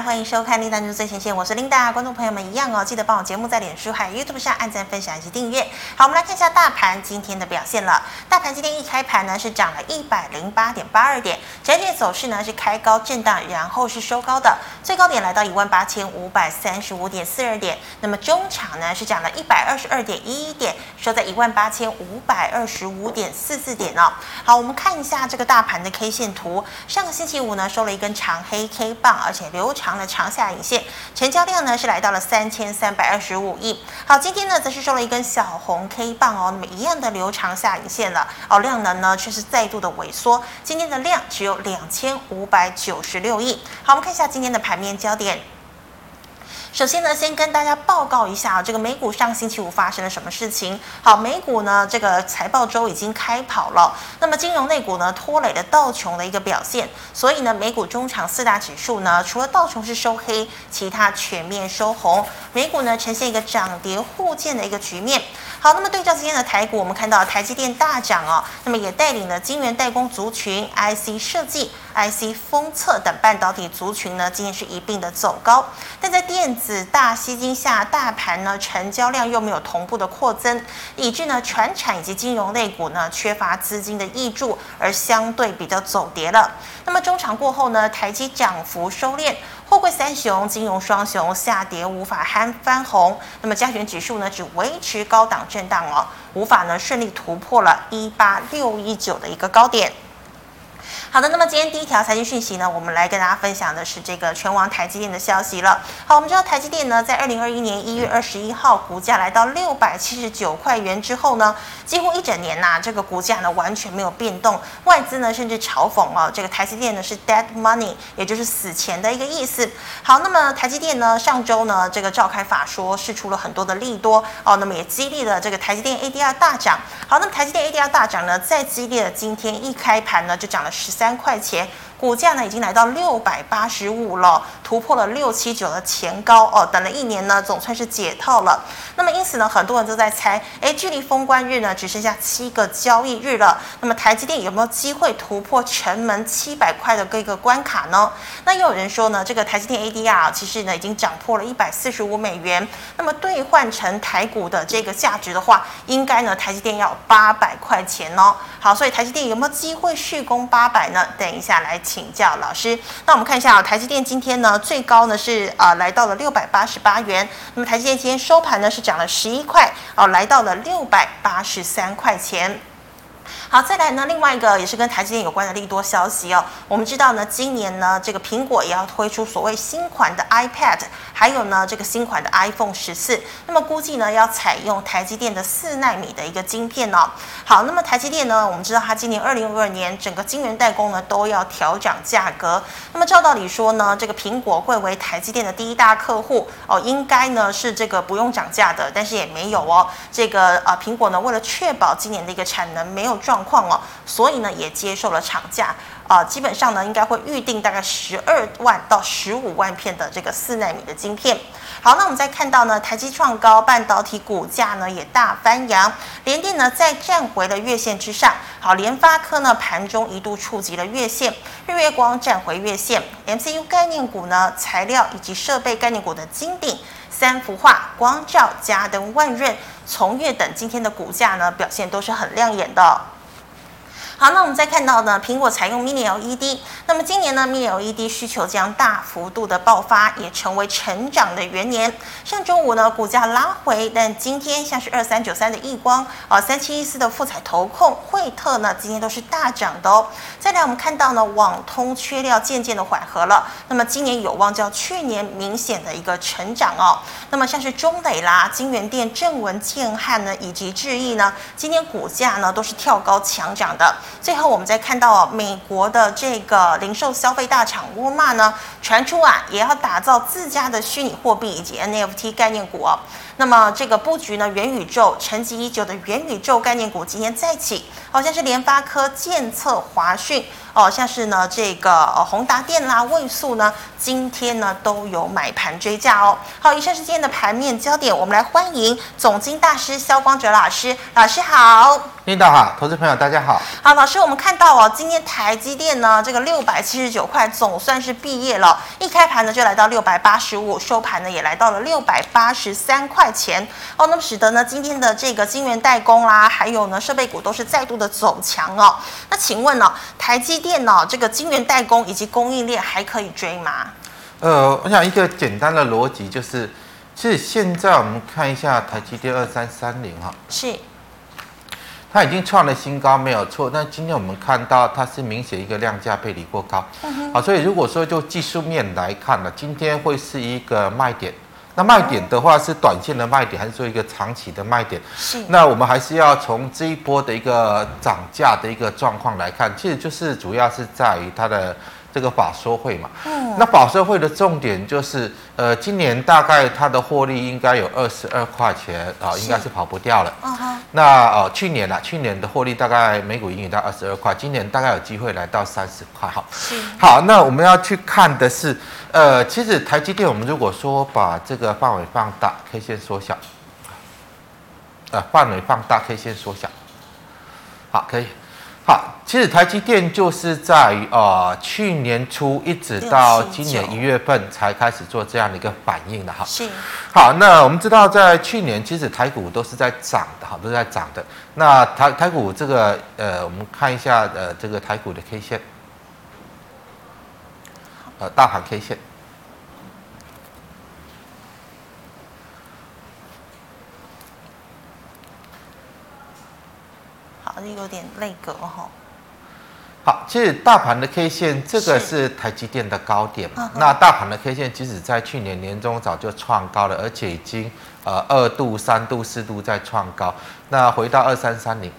欢迎收看《琳达就最前线》，我是琳达。观众朋友们一样哦，记得帮我节目在脸书还有 YouTube 上按赞、分享以及订阅。好，我们来看一下大盘今天的表现了。大盘今天一开盘呢是涨了一百零八点八二点，整体走势呢是开高震荡，然后是收高的，最高点来到一万八千五百三十五点四二点。那么中场呢是涨了一百二十二点一一点，收在一万八千五百二十五点四四点哦。好，我们看一下这个大盘的 K 线图，上个星期五呢收了一根长黑 K 棒，而且流长长的长下影线，成交量呢是来到了三千三百二十五亿。好，今天呢则是收了一根小红 K 棒哦，那么一样的留长下影线了哦，量能呢却是再度的萎缩，今天的量只有两千五百九十六亿。好，我们看一下今天的盘面焦点。首先呢，先跟大家报告一下啊这个美股上星期五发生了什么事情。好，美股呢这个财报周已经开跑了，那么金融类股呢拖累了道琼的一个表现，所以呢美股中场四大指数呢除了道琼是收黑，其他全面收红，美股呢呈现一个涨跌互见的一个局面。好，那么对照今天的台股，我们看到台积电大涨哦，那么也带领了晶圆代工族群、IC 设计。IC 封测等半导体族群呢，今天是一并的走高，但在电子大吸金下，大盘呢成交量又没有同步的扩增，以致呢传产以及金融类股呢缺乏资金的挹注，而相对比较走跌了。那么中场过后呢，台积涨幅收敛，货柜三雄、金融双雄下跌无法憨翻红，那么加权指数呢只维持高档震荡哦，无法呢顺利突破了一八六一九的一个高点。好的，那么今天第一条财经讯息呢，我们来跟大家分享的是这个权王台积电的消息了。好，我们知道台积电呢，在二零二一年一月二十一号股价来到六百七十九块元之后呢，几乎一整年呐、这个股价呢完全没有变动，外资呢甚至嘲讽哦，这个台积电呢是 dead money，也就是死钱的一个意思。好，那么台积电呢上周呢这个召开法说，释出了很多的利多哦，那么也激励了这个台积电 ADR 大涨。好，那么台积电 ADR 大涨呢，再激励了今天一开盘呢就涨了十三。三块钱。股价呢已经来到六百八十五了，突破了六七九的前高哦。等了一年呢，总算是解套了。那么因此呢，很多人都在猜，诶，距离封关日呢只剩下七个交易日了。那么台积电有没有机会突破城门七百块的这个关卡呢？那又有人说呢，这个台积电 ADR 其实呢已经涨破了一百四十五美元。那么兑换成台股的这个价值的话，应该呢台积电要八百块钱哦。好，所以台积电有没有机会续攻八百呢？等一下来。请教老师，那我们看一下啊，台积电今天呢最高呢是啊、来到了六百八十八元，那么台积电今天收盘呢是涨了十一块哦，来到了六百八十三块钱。好，再来呢，另外一个也是跟台积电有关的利多消息哦。我们知道呢，今年呢，这个苹果也要推出所谓新款的 iPad，还有呢，这个新款的 iPhone 十四。那么估计呢，要采用台积电的四纳米的一个晶片哦。好，那么台积电呢，我们知道它今年二零二二年整个晶圆代工呢都要调涨价格。那么照道理说呢，这个苹果会为台积电的第一大客户哦，应该呢是这个不用涨价的，但是也没有哦。这个呃，苹果呢为了确保今年的一个产能没有撞状况哦，所以呢也接受了厂价啊、基本上呢应该会预定大概十二万到十五万片的这个四奈米的晶片。好，那我们再看到呢，台积创高，半导体股价呢也大翻扬，联电呢再站回了月线之上。好，联发科呢盘中一度触及了月线，日月光站回月线，MCU 概念股呢材料以及设备概念股的金鼎、三福化、光照、嘉登、万润、从越等今天的股价呢表现都是很亮眼的。好，那我们再看到呢，苹果采用 Mini LED，那么今年呢，Mini LED 需求将大幅度的爆发，也成为成长的元年。上周五呢，股价拉回，但今天像是二三九三的亿光啊，三七一四的富彩投控、惠特呢，今天都是大涨的哦。再来，我们看到呢，网通缺料渐渐的缓和了，那么今年有望较去年明显的一个成长哦。那么像是中磊啦、京元电、正文、建汉呢，以及智易呢，今天股价呢都是跳高强涨的。最后，我们再看到美国的这个零售消费大厂沃尔玛呢，传出啊也要打造自家的虚拟货币以及 NFT 概念股哦。那么这个布局呢，元宇宙沉寂已久的元宇宙概念股今天再起，好像是联发科、建策、华讯哦，像是呢这个呃宏达电啦、位素呢，今天呢都有买盘追价哦。好，以上是今天的盘面焦点，我们来欢迎总经大师萧光哲老师，老师好。领导好，投资朋友大家好。好，老师，我们看到哦，今天台积电呢，这个六百七十九块总算是毕业了，一开盘呢就来到六百八十五，收盘呢也来到了六百八十三块钱哦，那么使得呢今天的这个晶圆代工啦，还有呢设备股都是再度的走强哦。那请问呢、哦，台积电呢这个晶圆代工以及供应链还可以追吗？呃，我想一个简单的逻辑就是，其实现在我们看一下台积电二三三零哈，是。它已经创了新高，没有错。但今天我们看到它是明显一个量价背离过高，好，所以如果说就技术面来看呢，今天会是一个卖点。那卖点的话是短线的卖点，还是说一个长期的卖点？是。那我们还是要从这一波的一个涨价的一个状况来看，其实就是主要是在于它的。这个法说会嘛，嗯，那法说会的重点就是，呃，今年大概它的获利应该有二十二块钱啊，应该是跑不掉了。嗯哼。那呃，去年呢，去年的获利大概每股盈余到二十二块，今年大概有机会来到三十块。好，是。好，那我们要去看的是，呃，其实台积电，我们如果说把这个范围放大，K 线缩小，呃，范围放大，K 线缩小，好，可以。好，其实台积电就是在呃去年初一直到今年一月份才开始做这样的一个反应的哈。是。好，那我们知道在去年其实台股都是在涨的哈，都是在涨的。那台台股这个呃，我们看一下呃这个台股的 K 线，呃大盘 K 线。好像有点内格哈。好，其实大盘的 K 线，这个是台积电的高点嘛。那大盘的 K 线，即使在去年年中早就创高了，而且已经呃二度、三度、四度在创高。那回到二三三零。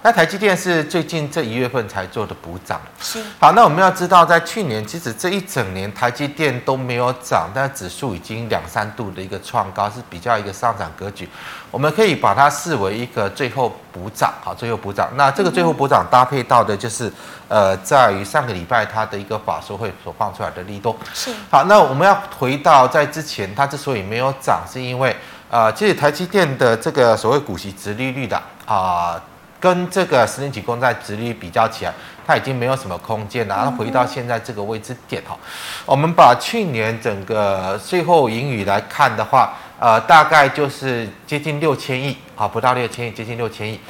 那台积电是最近这一月份才做的补涨，是。好，那我们要知道，在去年其实这一整年台积电都没有涨，但指数已经两三度的一个创高，是比较一个上涨格局。我们可以把它视为一个最后补涨，好，最后补涨。那这个最后补涨搭配到的就是，呃，在于上个礼拜它的一个法说会所放出来的利多。是。好，那我们要回到在之前，它之所以没有涨，是因为，呃，其实台积电的这个所谓股息殖利率的啊。呃跟这个十年期公债殖利率比较起来，它已经没有什么空间了。然后回到现在这个位置点哈，我们把去年整个税后盈余来看的话，呃，大概就是接近六千亿啊，不到六千亿，接近六千亿。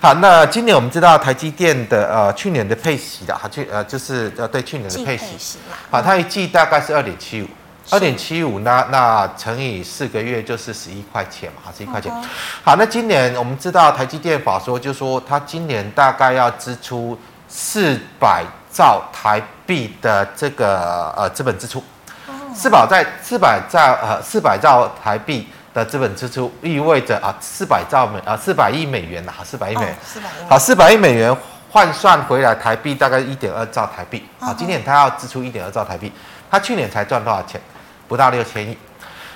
好，那今年我们知道台积电的呃去年的配息的哈，去呃就是呃对去年的配息，好，它一季大概是二点七五。二点七五，那那乘以四个月就是十一块钱嘛，好，十一块钱。好，那今年我们知道台积电法说，就说它今年大概要支出四百兆台币的这个呃资本支出，四百在四百兆呃四百兆台币的资本支出意味着啊四百兆美啊四百亿美元呐，四百亿美元，好，四百亿美元换算回来台币大概一点二兆台币，好，今年它要支出一点二兆台币，它去年才赚多少钱？不到六千亿，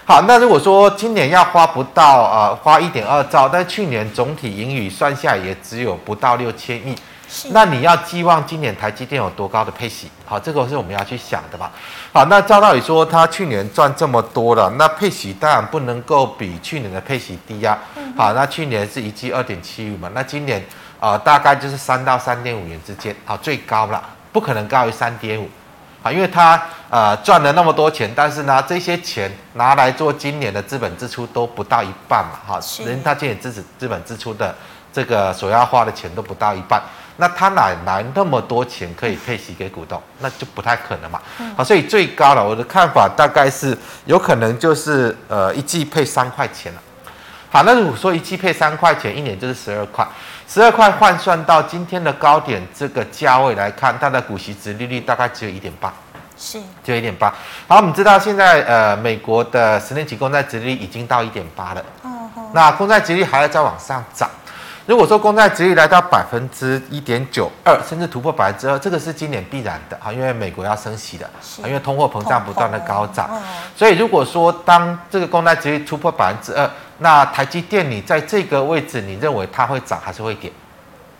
好，那如果说今年要花不到呃花一点二兆，但去年总体盈余算下也只有不到六千亿，是那你要寄望今年台积电有多高的配息？好，这个是我们要去想的吧。好，那照道理说，他去年赚这么多了，那配息当然不能够比去年的配息低呀、啊。嗯、好，那去年是一季二点七五嘛，那今年啊、呃、大概就是三到三点五元之间，好，最高了，不可能高于三点五。啊，因为他呃赚了那么多钱，但是呢，这些钱拿来做今年的资本支出都不到一半嘛，哈，人他今年资资资本支出的这个所要花的钱都不到一半，那他哪来那么多钱可以配息给股东？那就不太可能嘛。好，所以最高了，我的看法大概是有可能就是呃一季配三块钱了。好，那如果说一季配三块钱，一年就是十二块。十二块换算到今天的高点这个价位来看，它的股息值利率大概只有一点八，是，只有一点八。好，我们知道现在呃美国的十年期公债殖利率已经到一点八了，哦哦，那公债殖利率还要再往上涨。如果说公债值率来到百分之一点九二，甚至突破百分之二，这个是今年必然的啊，因为美国要升息的，是因为通货膨胀不断的高涨，哦、所以如果说当这个公债值率突破百分之二，那台积电你在这个位置，你认为它会涨还是会跌？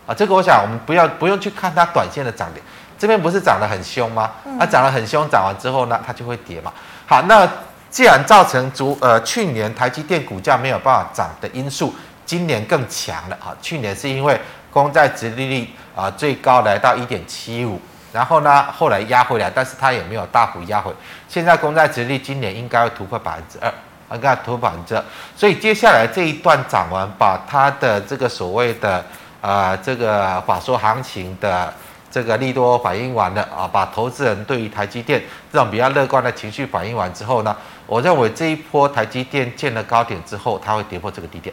啊，这个我想我们不要不用去看它短线的涨跌，这边不是涨得很凶吗？它涨得很凶，涨完之后呢，它就会跌嘛。好，那既然造成足呃去年台积电股价没有办法涨的因素。今年更强了啊！去年是因为公债殖利率啊最高来到一点七五，然后呢后来压回来，但是它也没有大幅压回。现在公债殖利率今年应该会突破百分之二，应该突破百分之。所以接下来这一段涨完，把它的这个所谓的啊这个法说行情的。这个利多反应完了啊，把投资人对于台积电这种比较乐观的情绪反应完之后呢，我认为这一波台积电见了高点之后，它会跌破这个低点。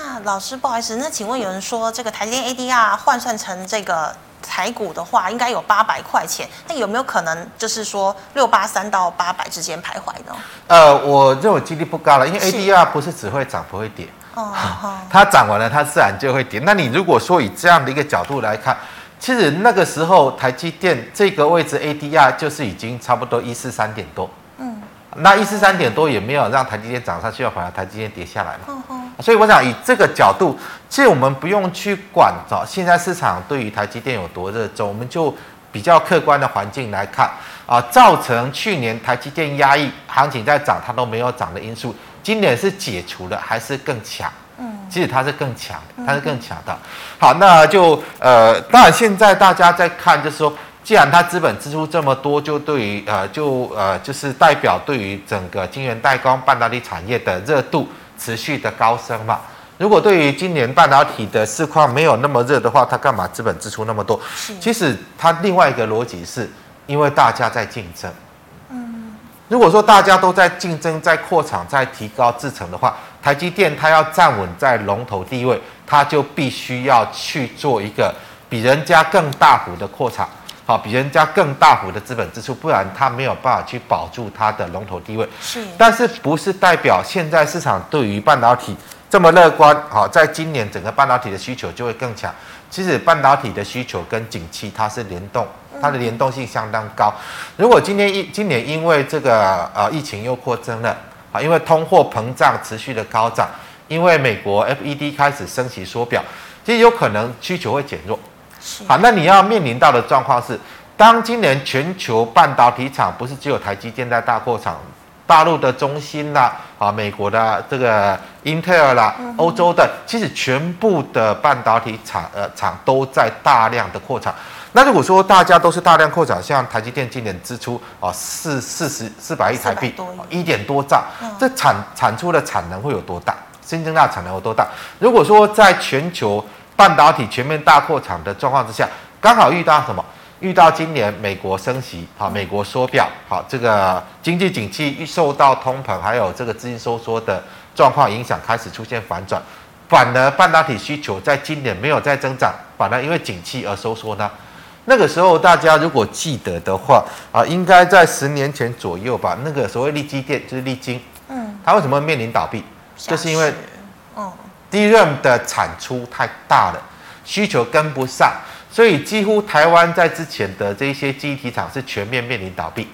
那老师不好意思，那请问有人说这个台积电 ADR 换算成这个台股的话，应该有八百块钱，那有没有可能就是说六八三到八百之间徘徊呢？呃，我认为几率不高了，因为 ADR 不是只会涨不会跌，哦，它涨完了它自然就会跌。那你如果说以这样的一个角度来看。其实那个时候，台积电这个位置 ADR 就是已经差不多一四三点多，嗯，那一四三点多也没有让台积电涨上去，反而台积电跌下来嘛。嗯嗯。所以我想以这个角度，其实我们不用去管哦，现在市场对于台积电有多热衷，我们就比较客观的环境来看啊，造成去年台积电压抑行情在涨，它都没有涨的因素，今年是解除了还是更强？嗯，其实它是更强，它是更强的。好，那就呃，当然现在大家在看，就是说，既然它资本支出这么多，就对于呃，就呃，就是代表对于整个晶圆代工半导体产业的热度持续的高升嘛。如果对于今年半导体的市况没有那么热的话，它干嘛资本支出那么多？其实它另外一个逻辑是，因为大家在竞争。嗯，如果说大家都在竞争，在扩厂，在提高制程的话。台积电它要站稳在龙头地位，它就必须要去做一个比人家更大幅的扩厂，好，比人家更大幅的资本支出，不然它没有办法去保住它的龙头地位。是，但是不是代表现在市场对于半导体这么乐观？好，在今年整个半导体的需求就会更强。其实半导体的需求跟景气它是联动，它的联动性相当高。如果今天一今年因为这个呃疫情又扩增了。啊，因为通货膨胀持续的高涨，因为美国 FED 开始升息缩表，其实有可能需求会减弱。好，那你要面临到的状况是，当今年全球半导体厂不是只有台积电在大扩厂，大陆的中芯啦，啊，美国的这个英特尔啦，欧洲的，其实全部的半导体厂呃厂都在大量的扩厂。那如果说大家都是大量扩产，像台积电今年支出啊四四十四百亿台币，一点多兆，这产产出的产能会有多大？新增大产能有多大？如果说在全球半导体全面大扩产的状况之下，刚好遇到什么？遇到今年美国升息，好，美国缩表，好，这个经济景气受到通膨还有这个资金收缩的状况影响，开始出现反转，反而半导体需求在今年没有再增长，反而因为景气而收缩呢？那个时候，大家如果记得的话啊，应该在十年前左右吧。那个所谓利基电就是利晶，嗯，它为什么面临倒闭？就是因为，嗯，DRAM 的产出太大了，需求跟不上，所以几乎台湾在之前的这些记忆体厂是全面面临倒闭。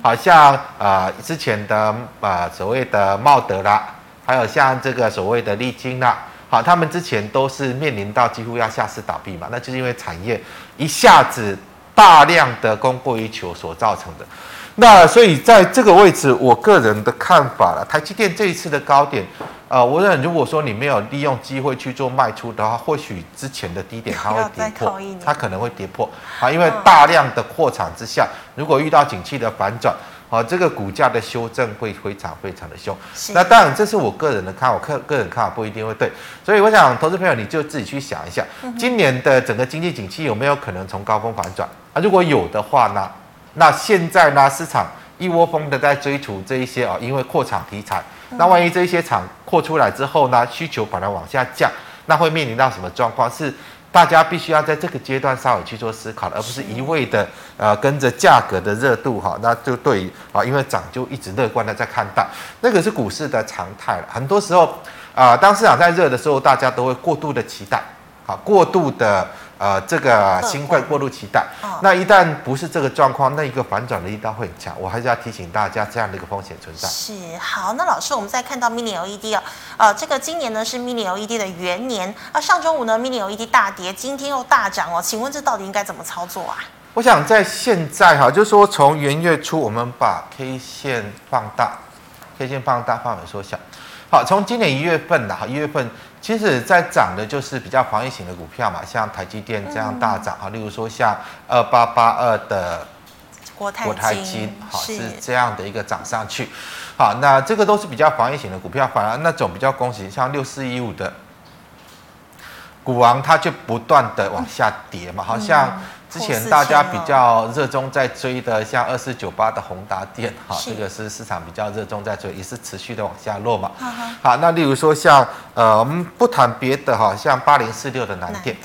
好像啊、呃、之前的啊、呃、所谓的茂德啦，还有像这个所谓的利晶啦。好，他们之前都是面临到几乎要下市倒闭嘛，那就是因为产业一下子大量的供过于求所造成的。那所以在这个位置，我个人的看法了，台积电这一次的高点，呃，我认为如果说你没有利用机会去做卖出的话，或许之前的低点它会跌破，它可能会跌破啊，因为大量的扩产之下，如果遇到景气的反转。好，这个股价的修正会非常非常的凶。那当然，这是我个人的看法，我个个人看法不一定会对。所以，我想投资朋友你就自己去想一下，今年的整个经济景气有没有可能从高峰反转啊？如果有的话呢，那现在呢，市场一窝蜂的在追逐这一些啊，因为扩产题材，那万一这一些厂扩出来之后呢，需求把它往下降，那会面临到什么状况？是？大家必须要在这个阶段稍微去做思考，而不是一味的呃跟着价格的热度哈，那就对于啊，因为涨就一直乐观的在看待，那个是股市的常态了。很多时候啊，当市场在热的时候，大家都会过度的期待，啊，过度的。呃，这个兴奋过渡期待，哦、那一旦不是这个状况，那一个反转的力道会很强。我还是要提醒大家，这样的一个风险存在。是好，那老师，我们再看到 Mini LED 啊、哦，呃，这个今年呢是 Mini LED 的元年，啊，上周五呢 Mini LED 大跌，今天又大涨哦，请问这到底应该怎么操作啊？我想在现在哈，就是说从元月初，我们把 K 线放大，K 线放大，范围缩小。好，从今年一月份的哈，一月份其实在涨的就是比较防御型的股票嘛，像台积电这样大涨啊，例如说像二八八二的国泰金，好是。这样的一个涨上去，好，那这个都是比较防御型的股票，反而那种比较攻击，像六四一五的股王，它就不断的往下跌嘛，好像。之前大家比较热衷在追的，像二四九八的宏达电，哈，这个是市场比较热衷在追，也是持续的往下落嘛。好，那例如说像呃，我们不谈别的哈，像八零四六的南电，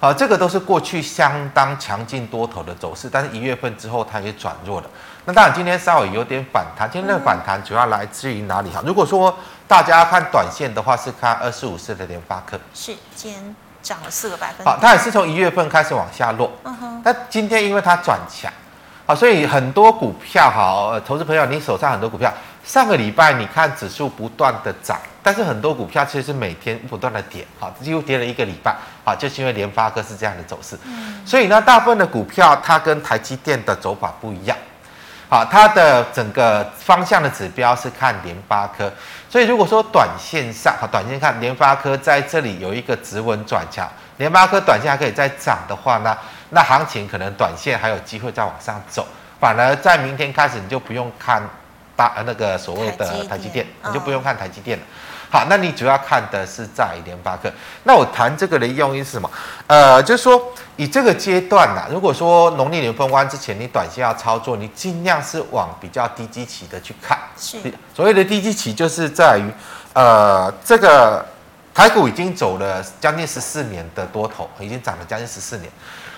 好，这个都是过去相当强劲多头的走势，但是一月份之后它也转弱了。那当然今天稍微有点反弹，今天的反弹主要来自于哪里哈？如果说大家看短线的话，是看二四五四的联发科，是今天。涨了四个百分。好，它也是从一月份开始往下落。嗯哼。那今天因为它转强，好，所以很多股票，好，投资朋友，你手上很多股票，上个礼拜你看指数不断的涨，但是很多股票其实是每天不断的跌，好，几乎跌了一个礼拜，好，就是因为联发科是这样的走势。嗯。所以呢，大部分的股票它跟台积电的走法不一样。好，它的整个方向的指标是看联发科，所以如果说短线上，好，短线看联发科在这里有一个止稳转强，联发科短线还可以再涨的话呢，那行情可能短线还有机会再往上走，反而在明天开始你就不用看大那个所谓的台积电，你就不用看台积电了。好，那你主要看的是在联发科。那我谈这个的用意是什么？呃，就是说以这个阶段呐，如果说农历年封关之前你短线要操作，你尽量是往比较低基期的去看。是。所谓的低基期，就是在于，呃，这个台股已经走了将近十四年的多头，已经涨了将近十四年。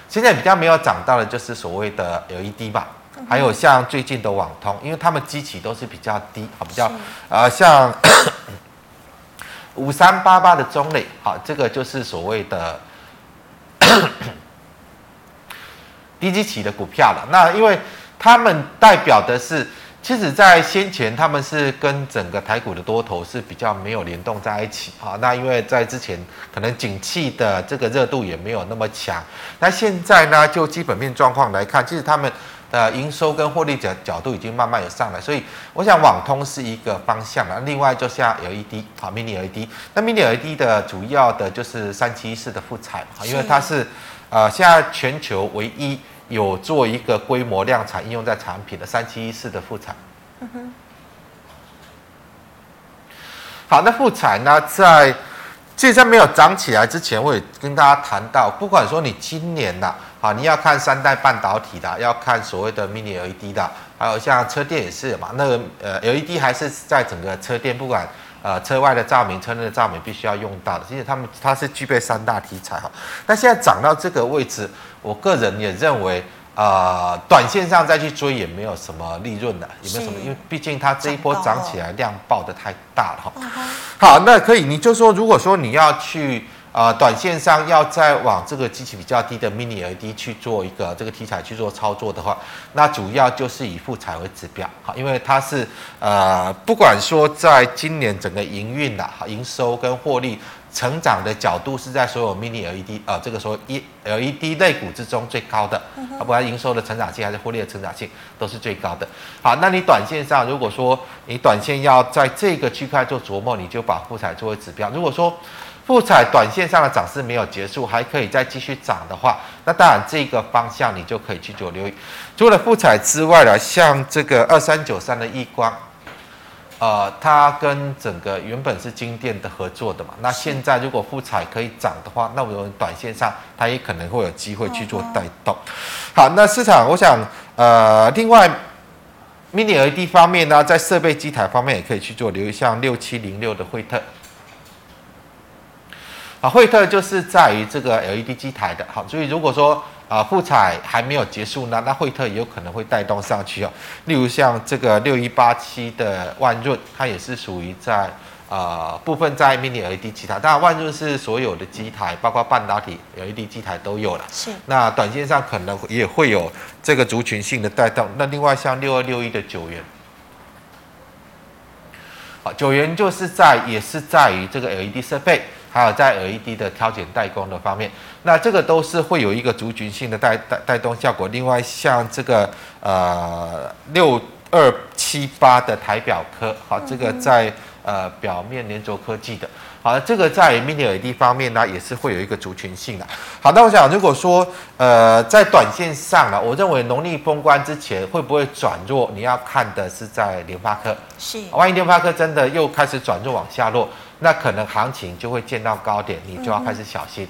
现在比较没有涨到的，就是所谓的 LED 吧，还有像最近的网通，因为他们基期都是比较低，啊，比较呃像。五三八八的中磊，好，这个就是所谓的 低基期的股票了。那因为他们代表的是，其实，在先前他们是跟整个台股的多头是比较没有联动在一起。好，那因为在之前可能景气的这个热度也没有那么强。那现在呢，就基本面状况来看，其实他们。的营收跟获利角角度已经慢慢有上来，所以我想网通是一个方向了。另外就像 LED 啊，Mini LED，那 Mini LED 的主要的就是三七一四的富采啊，因为它是呃现在全球唯一有做一个规模量产应用在产品的三七一四的富采。嗯哼。好，那富采呢，在其实在没有涨起来之前，我也跟大家谈到，不管说你今年呐。好，你要看三代半导体的，要看所谓的 mini LED 的，还有像车电也是嘛。那个呃 LED 还是在整个车电，不管呃车外的照明、车内的照明，必须要用到的。其实他们它是具备三大题材哈。那现在涨到这个位置，我个人也认为，呃，短线上再去追也没有什么利润的，也没有什么，因为毕竟它这一波涨起来量爆的太大了哈。好，那可以，你就说，如果说你要去。啊、短线上要再往这个基期比较低的 mini LED 去做一个这个题材去做操作的话，那主要就是以复采为指标，好，因为它是呃，不管说在今年整个营运呐、好营收跟获利成长的角度是在所有 mini LED、呃，这个说一 LED 类股之中最高的，啊，不管营收的成长性还是获利的成长性都是最高的。好，那你短线上如果说你短线要在这个区块做琢磨，你就把复采作为指标。如果说富彩短线上的涨势没有结束，还可以再继续涨的话，那当然这个方向你就可以去做留意。除了富彩之外呢，像这个二三九三的易光，呃，它跟整个原本是金店的合作的嘛，那现在如果富彩可以涨的话，那我们短线上它也可能会有机会去做带动。好，那市场我想，呃，另外 Mini LED 方面呢，在设备机台方面也可以去做留意，像六七零六的惠特。啊，惠特就是在于这个 LED 机台的，好，所以如果说啊，复彩还没有结束呢，那惠特也有可能会带动上去哦。例如像这个六一八七的万润，它也是属于在啊、呃、部分在 Mini LED 机台，当然万润是所有的机台，包括半导体 LED 机台都有了。是。那短线上可能也会有这个族群性的带动。那另外像六二六一的九元，好，九元就是在也是在于这个 LED 设备。还有在 LED 的挑选代工的方面，那这个都是会有一个族群性的带带带动效果。另外，像这个呃六二七八的台表科，好，这个在呃呃表面粘着科技的。好，这个在 Mini LED 方面呢，也是会有一个族群性的。好，那我想如果说呃在短线上呢，我认为农历封关之前会不会转弱？你要看的是在联发科。是。万一联发科真的又开始转弱往下落，那可能行情就会见到高点，你就要开始小心。嗯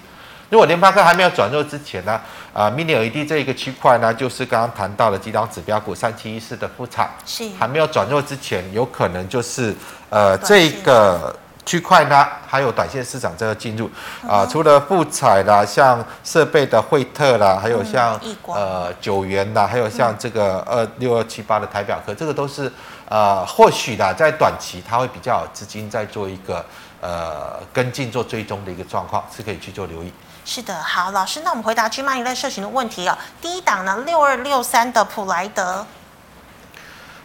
如果联发科还没有转弱之前呢，啊、呃、，Mini LED 这一个区块呢，就是刚刚谈到的几档指标股三七一四的复产，是还没有转弱之前，有可能就是呃这个区块呢，还有短线市场这个进入。啊、呃，除了富彩啦，像设备的惠特啦，还有像、嗯、呃九元啦，还有像这个二六二七八的台表科，这个都是呃或许啦，在短期它会比较有资金在做一个呃跟进做追踪的一个状况，是可以去做留意。是的，好，老师，那我们回答 GMoney 类社群的问题哦。第一档呢，六二六三的普莱德，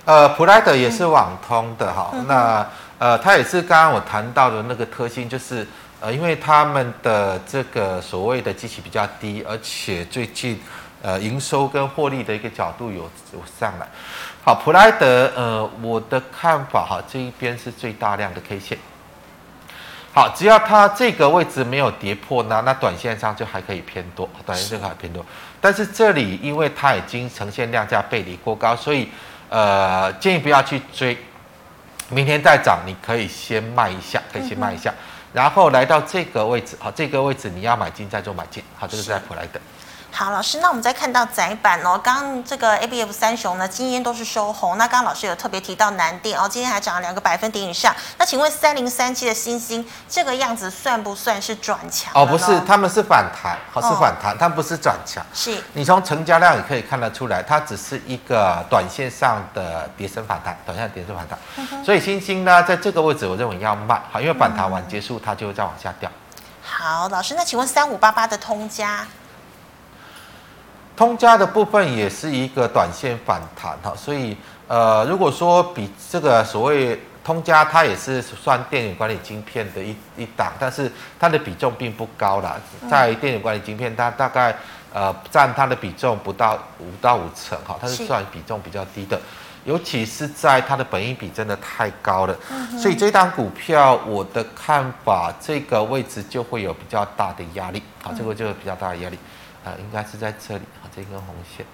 呃，普莱德也是网通的哈、嗯，那呃，它也是刚刚我谈到的那个特性，就是呃，因为他们的这个所谓的机器比较低，而且最近呃营收跟获利的一个角度有有上来。好，普莱德，呃，我的看法哈，这一边是最大量的 K 线。好，只要它这个位置没有跌破呢，那短线上就还可以偏多，短线这个还偏多。但是这里因为它已经呈现量价背离过高，所以呃建议不要去追。明天再涨，你可以先卖一下，可以先卖一下，嗯、然后来到这个位置，好，这个位置你要买进再做买进，好，这个是在普莱德。好，老师，那我们再看到窄板哦，刚刚这个 A B F 三雄呢，今天都是收红。那刚刚老师有特别提到南电哦，今天还涨了两个百分点以上。那请问三零三七的星星这个样子算不算是转强？哦，不是，他们是反弹，好，是反弹，它、哦、不是转强。是，你从成交量也可以看得出来，它只是一个短线上的跌升反弹，短线跌升反弹、嗯。所以星星呢，在这个位置我认为要卖，好，因为反弹完结束，它就会再往下掉。好，老师，那请问三五八八的通家。通家的部分也是一个短线反弹哈，所以呃，如果说比这个所谓通家，它也是算电源管理晶片的一一档，但是它的比重并不高啦，在电源管理晶片，它大概呃占它的比重不到五到五成哈，它是算比重比较低的，尤其是在它的本益比真的太高了，所以这档股票我的看法，这个位置就会有比较大的压力啊，这个就有比较大的压力。啊、呃，应该是在这里啊，这根红线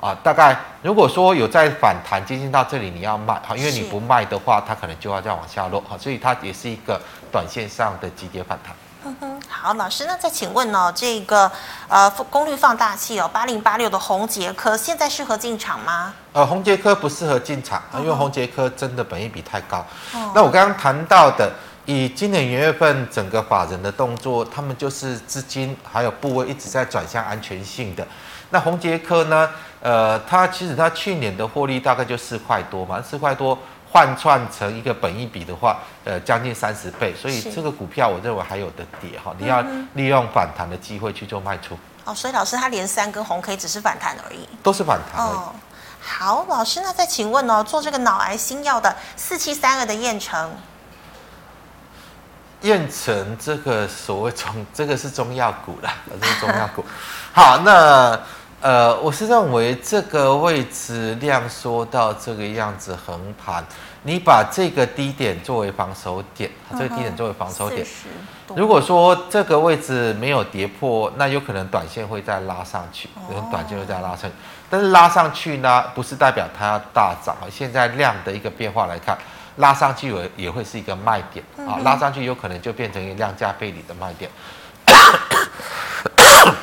啊，大概如果说有在反弹接近到这里，你要卖哈，因为你不卖的话，它可能就要再往下落哈，所以它也是一个短线上的急跌反弹。嗯哼，好，老师，那再请问哦，这个呃功率放大器哦，八零八六的红杰科现在适合进场吗？呃，红杰科不适合进场，因为红杰科真的本益比太高。哦、那我刚刚谈到的。以今年元月份整个法人的动作，他们就是资金还有部位一直在转向安全性的。那宏杰科呢？呃，它其实它去年的获利大概就四块多嘛，四块多换算成一个本益比的话，呃，将近三十倍。所以这个股票我认为还有的跌哈，你要利用反弹的机会去做卖出。哦，所以老师他连三根红 K 只是反弹而已，都是反弹。哦，好，老师，那再请问哦，做这个脑癌新药的四七三二的验成。彦成这个所谓中，这个是中药股啦，这是中药股。好，那呃，我是认为这个位置量缩到这个样子横盘，你把这个低点作为防守点，这个低点作为防守点。如果说这个位置没有跌破，那有可能短线会再拉上去，可能短线会再拉上去。但是拉上去呢，不是代表它要大涨。现在量的一个变化来看。拉上去也也会是一个卖点啊，拉上去有可能就变成一个量价背离的卖点，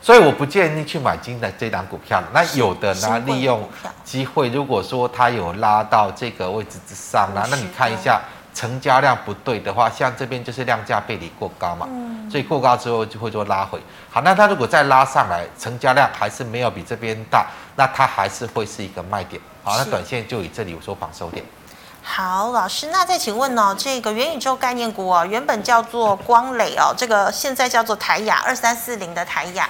所以我不建议去买金的这档股票。那有的呢，利用机会，如果说它有拉到这个位置之上呢，那你看一下成交量不对的话，像这边就是量价背离过高嘛，所以过高之后就会做拉回。好，那它如果再拉上来，成交量还是没有比这边大，那它还是会是一个卖点。好，那短线就以这里有所防守点。好，老师，那再请问呢、哦？这个元宇宙概念股哦，原本叫做光磊哦，这个现在叫做台亚二三四零的台亚。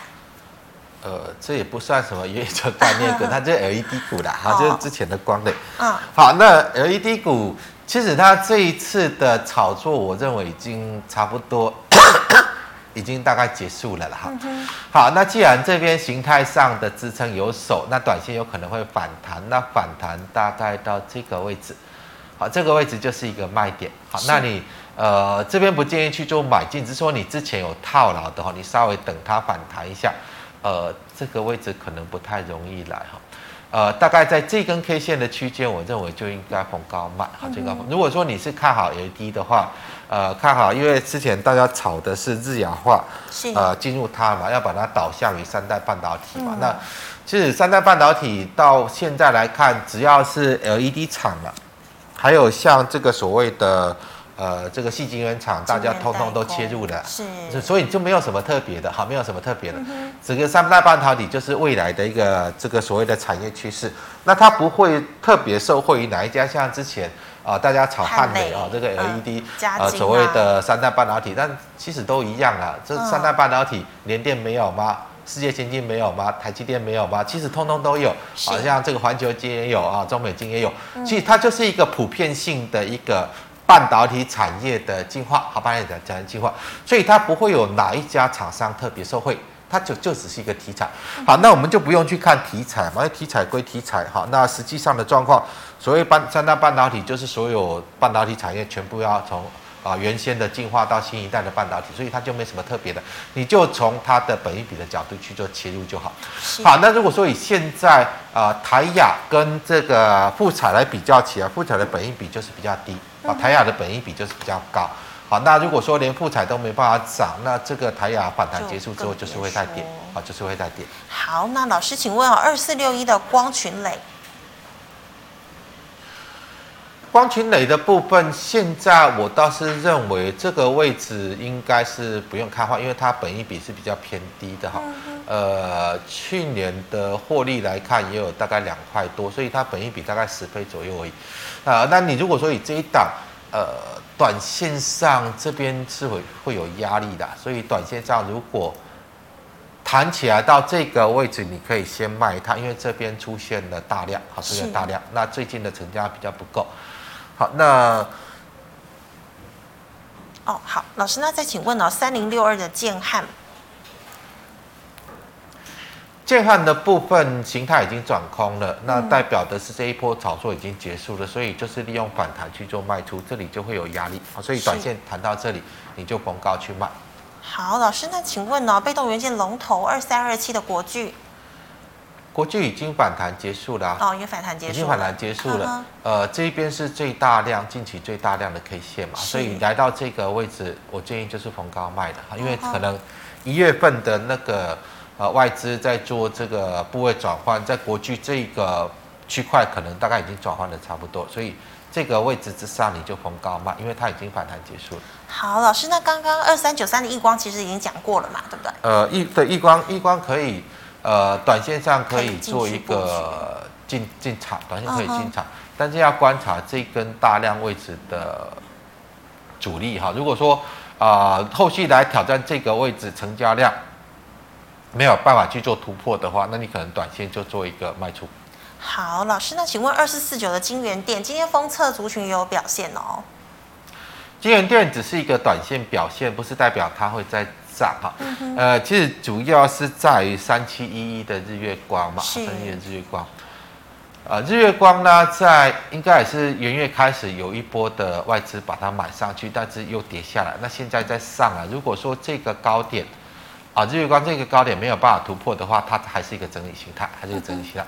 呃，这也不算什么元宇宙概念股，它就是 LED 股啦，哈、哦，就是之前的光磊。嗯。好，那 LED 股其实它这一次的炒作，我认为已经差不多，已经大概结束了了哈、嗯。好，那既然这边形态上的支撑有手，那短线有可能会反弹，那反弹大概到这个位置。好，这个位置就是一个卖点。好，那你呃这边不建议去做买进，只是说你之前有套牢的哈，你稍微等它反弹一下，呃，这个位置可能不太容易来哈。呃，大概在这根 K 线的区间，我认为就应该逢高卖。好，最高。如果说你是看好 LED 的话，呃，看好，因为之前大家炒的是日亚化，是呃进入它嘛，要把它导向于三代半导体嘛。嗯、那其实三代半导体到现在来看，只要是 LED 厂了，还有像这个所谓的。呃，这个细晶圆厂大家通通都切入了，是，所以就没有什么特别的，好，没有什么特别的。嗯、整个三代半导体就是未来的一个这个所谓的产业趋势，那它不会特别受惠于哪一家，像之前啊、呃，大家炒汉美啊，这个 LED，呃，所谓的三代半导体，但其实都一样啊。这三代半导体，联电没有吗？世界先进没有吗？台积电没有吗？其实通通都有，好像这个环球金也有啊，中美金也有，其实它就是一个普遍性的一个。半导体产业的进化，好，半导体产业进化，所以它不会有哪一家厂商特别受惠，它就就只是一个题材。好，那我们就不用去看题材嘛，因为题材归题材。好，那实际上的状况，所谓半三大半导体，就是所有半导体产业全部要从啊原先的进化到新一代的半导体，所以它就没什么特别的，你就从它的本益比的角度去做切入就好。好，那如果说以现在啊台亚跟这个富彩来比较起来，富彩的本益比就是比较低。啊，台亚的本益比就是比较高。好，那如果说连富彩都没办法涨，那这个台亚反弹结束之后就是会再跌，啊，就是会再跌。好，那老师，请问啊，二四六一的光群磊，光群磊的部分，现在我倒是认为这个位置应该是不用看坏，因为它本益比是比较偏低的哈。呃，去年的获利来看也有大概两块多，所以它本益比大概十倍左右而已。啊，那你如果说以这一档，呃，短线上这边是会会有压力的，所以短线上如果弹起来到这个位置，你可以先卖它，因为这边出现了大量，好，出现大量，那最近的成交比较不够。好，那哦，好，老师，那再请问哦，三零六二的建汉。建汉的部分形态已经转空了，那代表的是这一波炒作已经结束了，所以就是利用反弹去做卖出，这里就会有压力啊，所以短线谈到这里你就逢高去卖。好，老师，那请问呢、哦，被动元件龙头二三二七的国巨，国巨已经反弹结束了哦，已经反弹结束了，已经反弹结束了。嗯、呃，这一边是最大量近期最大量的 K 线嘛，所以来到这个位置，我建议就是逢高卖的哈，因为可能一月份的那个。呃，外资在做这个部位转换，在国巨这个区块，可能大概已经转换的差不多，所以这个位置之上你就逢高卖，因为它已经反弹结束了。好，老师，那刚刚二三九三的易光其实已经讲过了嘛，对不对？呃，易对易光，易光可以，呃，短线上可以做一个进进场，短线可以进场，uh. 但是要观察这根大量位置的阻力哈。如果说啊、呃，后续来挑战这个位置，成交量。没有办法去做突破的话，那你可能短线就做一个卖出。好，老师，那请问二四四九的金源店今天封测族群也有表现哦？金源店只是一个短线表现，不是代表它会再涨哈。呃，其实主要是在于三七一一的日月光嘛，三七一的日月光。呃，日月光呢，在应该也是元月开始有一波的外资把它买上去，但是又跌下来，那现在在上来。如果说这个高点。啊，日月光这个高点没有办法突破的话，它还是一个整理形态，还是一个整理形态。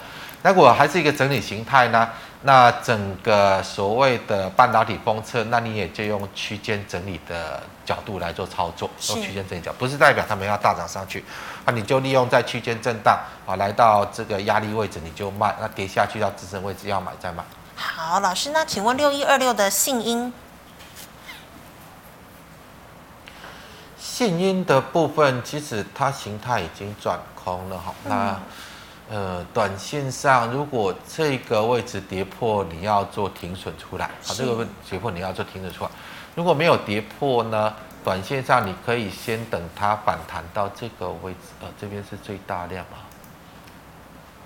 如果还是一个整理形态呢，那整个所谓的半导体封测，那你也就用区间整理的角度来做操作，用区间整理角，不是代表他们要大涨上去，那你就利用在区间震荡啊，来到这个压力位置你就卖，那跌下去到支撑位置要买再买。好，老师，那请问六一二六的信音。信音的部分，其实它形态已经转空了哈。那呃，短线上如果这个位置跌破，你要做停损出来。好，这个位跌破你要做停损出来。如果没有跌破呢，短线上你可以先等它反弹到这个位置。呃，这边是最大量啊。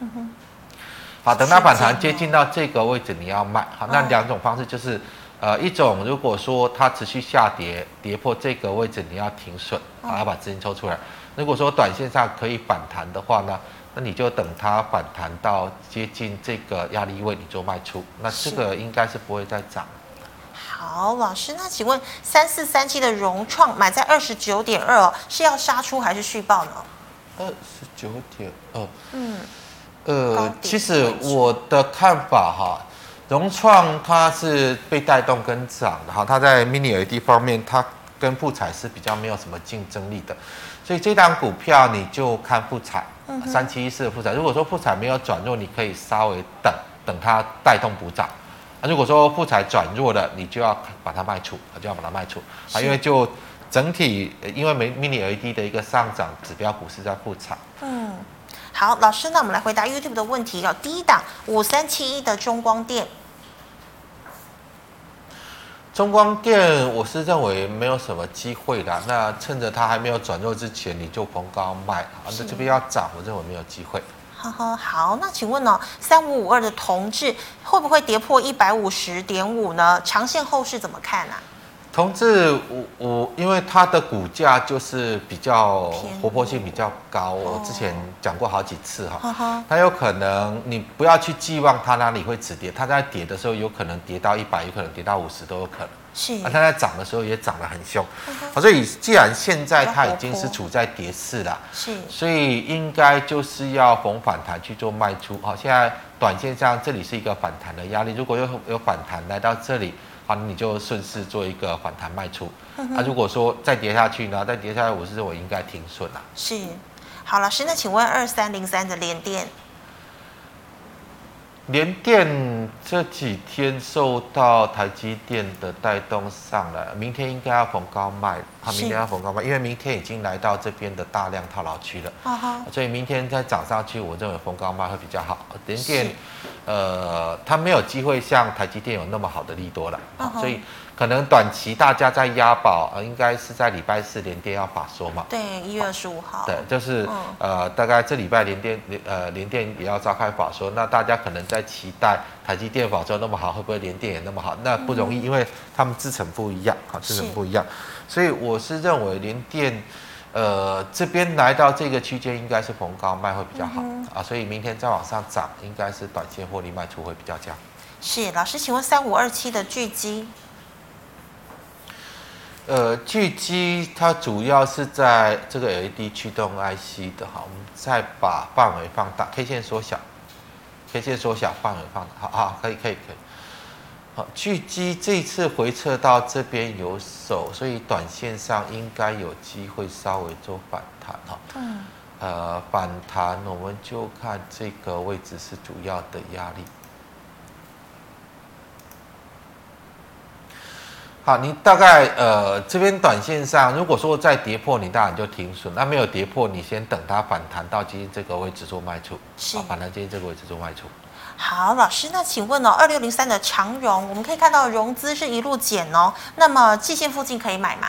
嗯哼。好，等它反弹接近到这个位置，你要卖。好，那两种方式就是。呃，一种如果说它持续下跌，跌破这个位置，你要停损，好，要把资金抽出来。如果说短线上可以反弹的话呢，那你就等它反弹到接近这个压力位，你就卖出。那这个应该是不会再涨。好，老师，那请问三四三七的融创买在二十九点二哦，是要杀出还是续报呢？二十九点二，嗯，呃，其实我的看法哈，融创它是被带动跟涨的哈，它在 Mini LED 方面，它跟富彩是比较没有什么竞争力的，所以这档股票你就看富彩，三七一四的富彩，如果说富彩没有转弱，你可以稍微等等它带动补涨，啊，如果说富彩转弱了，你就要把它卖出，就要把它卖出啊，因为就。整体因为没 Mini LED 的一个上涨，指标股是在富彩。嗯，好，老师，那我们来回答 YouTube 的问题哦。第一档五三七一的中光电，中光电我是认为没有什么机会的。那趁着它还没有转弱之前，你就逢高卖。啊，那这边要涨，我认为没有机会。呵呵，好，那请问呢、哦，三五五二的同志会不会跌破一百五十点五呢？长线后市怎么看啊？同志，我我因为它的股价就是比较活泼性比较高，我之前讲过好几次哈，它有可能你不要去寄望它哪里会止跌，它在跌的时候有可能跌到一百，有可能跌到五十都有可能。是，那它在涨的时候也涨得很凶，好，所以既然现在它已经是处在跌势了，是，所以应该就是要逢反弹去做卖出。好，现在短线上这里是一个反弹的压力，如果有有反弹来到这里。好，你就顺势做一个反弹卖出。那、嗯啊、如果说再跌下去呢？再跌下来，我是认为应该停损了。是，好，老师，那请问二三零三的连电？联电这几天受到台积电的带动上来，明天应该要逢高卖。他，明天要逢高卖，因为明天已经来到这边的大量套牢区了。所以明天再涨上去，我认为逢高卖会比较好。联电。呃，它没有机会像台积电有那么好的利多了，uh. 所以可能短期大家在押宝，呃，应该是在礼拜四联电要法说嘛。对，一月二十五号。对，就是、uh. 呃，大概这礼拜联电呃联电也要召开法说，那大家可能在期待台积电法说那么好，会不会联电也那么好？那不容易，uh. 因为他们制成不一样，啊，制成不一样，所以我是认为联电。呃，这边来到这个区间，应该是逢高卖会比较好、嗯、啊，所以明天再往上涨，应该是短线获利卖出会比较佳。是，老师，请问三五二七的巨基？呃，巨基它主要是在这个 LED 驱动 IC 的哈，我们再把范围放大，K 线缩小，K 线缩小，范围放大，好好，可以，可以，可以。好，巨基这次回撤到这边有手，所以短线上应该有机会稍微做反弹哈。嗯。呃，反弹我们就看这个位置是主要的压力。好，你大概呃这边短线上，如果说再跌破，你当然就停损；那没有跌破，你先等它反弹到今天这个位置做卖出。是。反弹今天这个位置做卖出。好，老师，那请问哦，二六零三的长荣，我们可以看到融资是一路减哦，那么季线附近可以买吗？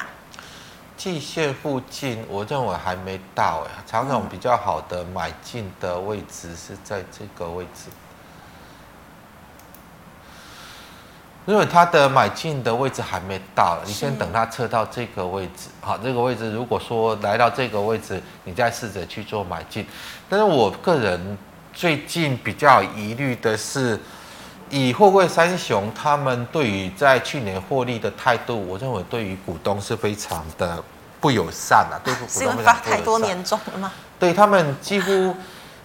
季线附近，我认为还没到哎，长荣比较好的买进的位置是在这个位置，因为它的买进的位置还没到，你先等它测到这个位置，好，这个位置如果说来到这个位置，你再试着去做买进，但是我个人。最近比较疑虑的是，以货柜三雄他们对于在去年获利的态度，我认为对于股东是非常的不友善啊，对不友善。是因为发太多年终了吗？对他们几乎，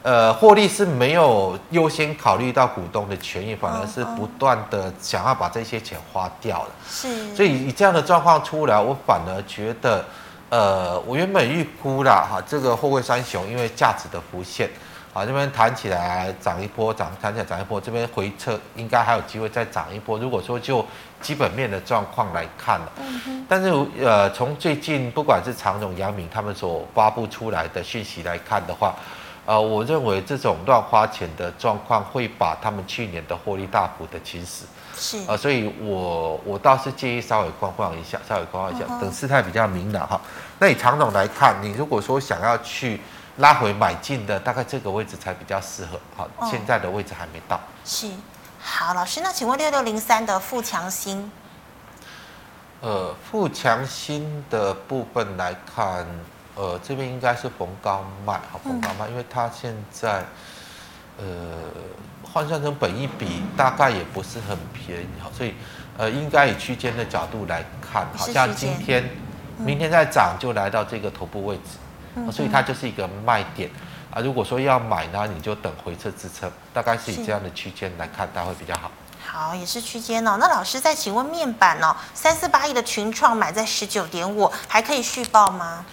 呃，获利是没有优先考虑到股东的权益，反而是不断的想要把这些钱花掉了。是，所以以这样的状况出来，我反而觉得，呃，我原本预估啦哈，这个货柜三雄因为价值的浮现。啊，这边弹起来涨一波，涨弹起来涨一波，这边回撤应该还有机会再涨一波。如果说就基本面的状况来看了，但是呃，从最近不管是长荣、杨敏他们所发布出来的讯息来看的话，呃，我认为这种乱花钱的状况会把他们去年的获利大幅的侵蚀。是啊，所以我我倒是建议稍微观望一下，稍微观望一下，等事态比较明朗哈。那以长总来看，你如果说想要去。拉回买进的大概这个位置才比较适合，好，现在的位置还没到。是，好，老师，那请问六六零三的富强新，呃，富强新的部分来看，呃，这边应该是逢高卖，好逢高卖，因为它现在，呃，换算成本一比大概也不是很便宜，好，所以呃，应该以区间的角度来看，好像今天、明天再涨就来到这个头部位置，所以它就是一个卖点啊。如果说要买呢，你就等回撤支撑，大概是以这样的区间来看，它会比较好。好，也是区间哦。那老师再请问面板哦，三四八亿的群创买在十九点五，还可以续报吗？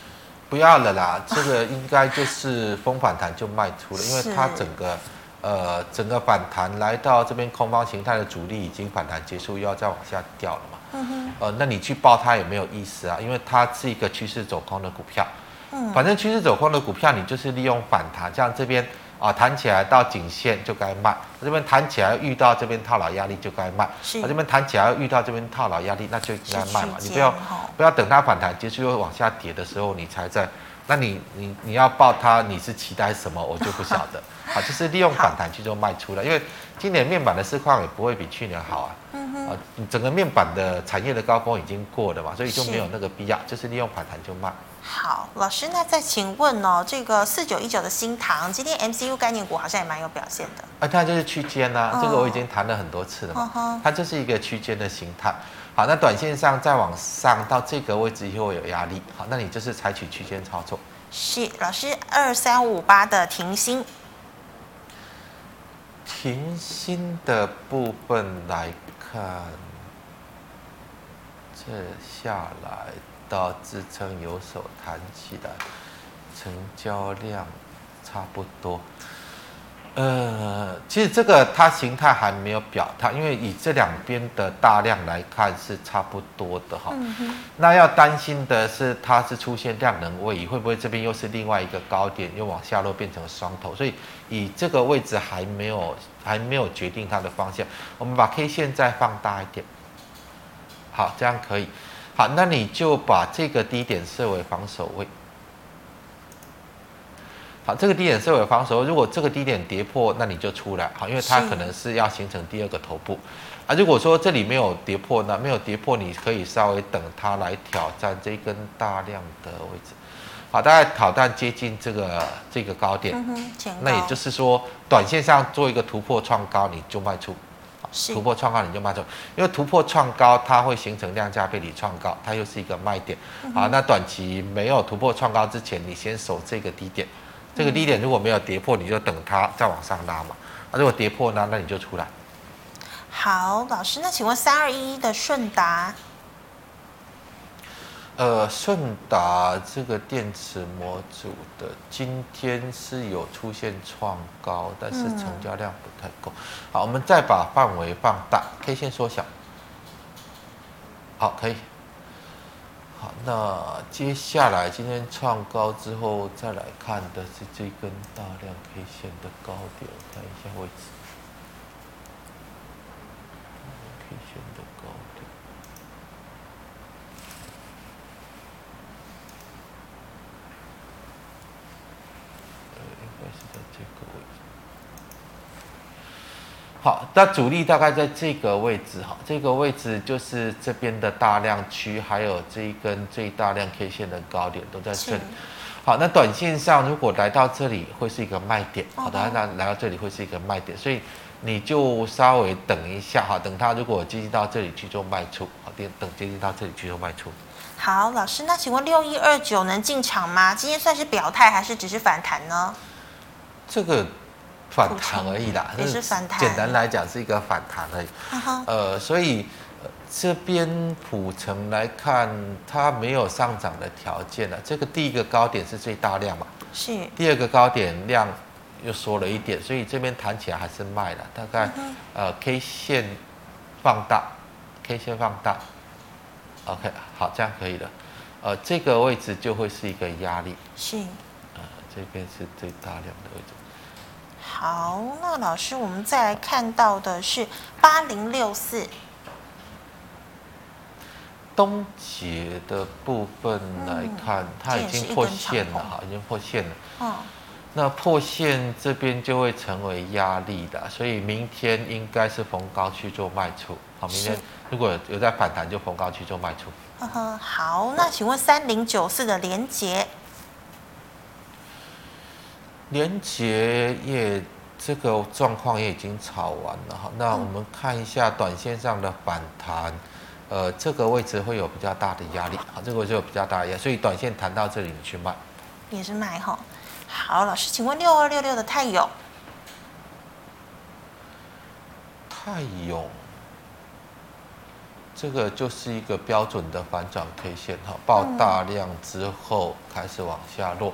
不要了啦，这个应该就是风反弹就卖出了，因为它整个呃整个反弹来到这边空方形态的主力已经反弹结束，又要再往下掉了嘛。嗯哼。呃，那你去报它也没有意思啊，因为它是一个趋势走空的股票。嗯。反正趋势走空的股票，你就是利用反弹，像这边。啊，弹起来到颈线就该卖，这边弹起来遇到这边套牢压力就该卖，是啊，这边弹起来遇到这边套牢压力，那就应该卖嘛。你不要不要等它反弹结束又往下跌的时候，你才在，那你你你要抱它，你是期待什么？我就不晓得。好，就是利用反弹去做卖出了，因为今年面板的市况也不会比去年好啊。嗯哼。啊，整个面板的产业的高峰已经过了嘛，所以就没有那个必要，就是利用反弹就卖。好，老师，那再请问哦，这个四九一九的新唐，今天 MCU 概念股好像也蛮有表现的。啊，它就是区间呐、这个我已经谈了很多次了嘛，哦、它就是一个区间的形态。好，那短线上再往上到这个位置以后有压力，好，那你就是采取区间操作。是，老师，二三五八的停欣，平心的部分来看，这下来。到支撑有手弹起来，成交量差不多。呃，其实这个它形态还没有表态，因为以这两边的大量来看是差不多的哈、嗯。那要担心的是，它是出现量能位移，会不会这边又是另外一个高点，又往下落变成双头？所以以这个位置还没有还没有决定它的方向。我们把 K 线再放大一点，好，这样可以。好，那你就把这个低点设为防守位。好，这个低点设为防守位。如果这个低点跌破，那你就出来。好，因为它可能是要形成第二个头部。啊，如果说这里没有跌破，那没有跌破，你可以稍微等它来挑战这根大量的位置。好，大概挑战接近这个这个高点。嗯，那也就是说，短线上做一个突破创高，你就卖出。突破创高你就卖出，因为突破创高它会形成量价背离创高，它又是一个卖点。好，那短期没有突破创高之前，你先守这个低点。这个低点如果没有跌破，你就等它再往上拉嘛。啊如果跌破呢，那你就出来。好，老师，那请问三二一一的顺达？呃，顺达这个电池模组的今天是有出现创高，但是成交量不太够。好，我们再把范围放大，K 线缩小。好，可以。好，那接下来今天创高之后，再来看的是这根大量 K 线的高点，看一下位置。K 线的高点。好，那主力大概在这个位置哈，这个位置就是这边的大量区，还有这一根最大量 K 线的高点都在这里。好，那短线上如果来到这里会是一个卖点，好的，那来到这里会是一个卖点，所以你就稍微等一下哈，等它如果接近到这里去做卖出，好，等等接近到这里去做卖出。好，老师，那请问六一二九能进场吗？今天算是表态还是只是反弹呢？这个。反弹而已啦，也是反弹。简单来讲是一个反弹而已。呃，所以这边普成来看，它没有上涨的条件了。这个第一个高点是最大量嘛？是。第二个高点量又缩了一点，所以这边弹起来还是卖了。大概呃 K 线放大，K 线放大。OK，好，这样可以了。呃，这个位置就会是一个压力。是。呃，这边是最大量的位置。好，那老师，我们再来看到的是八零六四东捷的部分来看，它已经破线了哈，已经破线了。嗯，那破线这边就会成为压力的，所以明天应该是逢高去做卖出。好，明天如果有在反弹，就逢高去做卖出。呵呵，好，那请问三零九四的连结？连结也这个状况也已经炒完了哈，那我们看一下短线上的反弹，呃，这个位置会有比较大的压力啊，这个位置有比较大的压力，所以短线弹到这里你去卖，也是卖哈。好，老师，请问六二六六的泰永，泰永，这个就是一个标准的反转 K 线哈，爆大量之后开始往下落。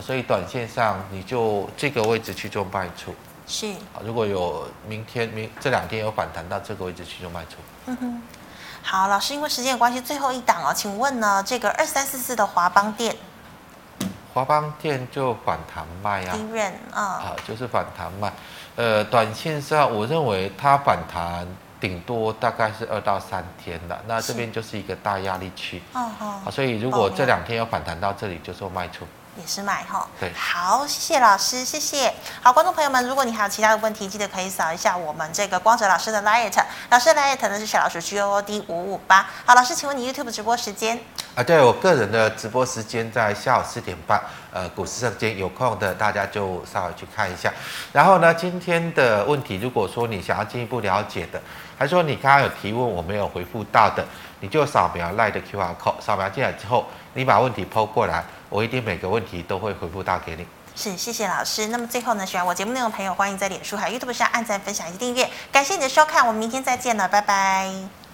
所以短线上你就这个位置去做卖出，是啊。如果有明天明这两天有反弹到这个位置去做卖出。嗯哼。好，老师，因为时间的关系，最后一档哦，请问呢，这个二三四四的华邦店，华邦店就反弹卖啊。低润啊。啊，就是反弹卖。呃，短线上我认为它反弹顶多大概是二到三天的，那这边就是一个大压力区。哦哦。所以如果这两天有反弹到这里，就做卖出。也是买哈，对，好，谢谢老师，谢谢。好，观众朋友们，如果你还有其他的问题，记得可以扫一下我们这个光哲老师的 LINE，老师的 LINE 呢是小老鼠 G O O D 五五八。好，老师，请问你 YouTube 直播时间？啊，对我个人的直播时间在下午四点半，呃，股市圣经有空的大家就稍微去看一下。然后呢，今天的问题，如果说你想要进一步了解的，还是说你刚刚有提问我没有回复到的，你就扫描 LINE 的 QR code，扫描进来之后，你把问题 PO 过来。我一定每个问题都会回复到给你。是，谢谢老师。那么最后呢，喜欢我节目内容的朋友，欢迎在脸书还有 YouTube 上按赞、分享以及订阅。感谢你的收看，我们明天再见了，拜拜。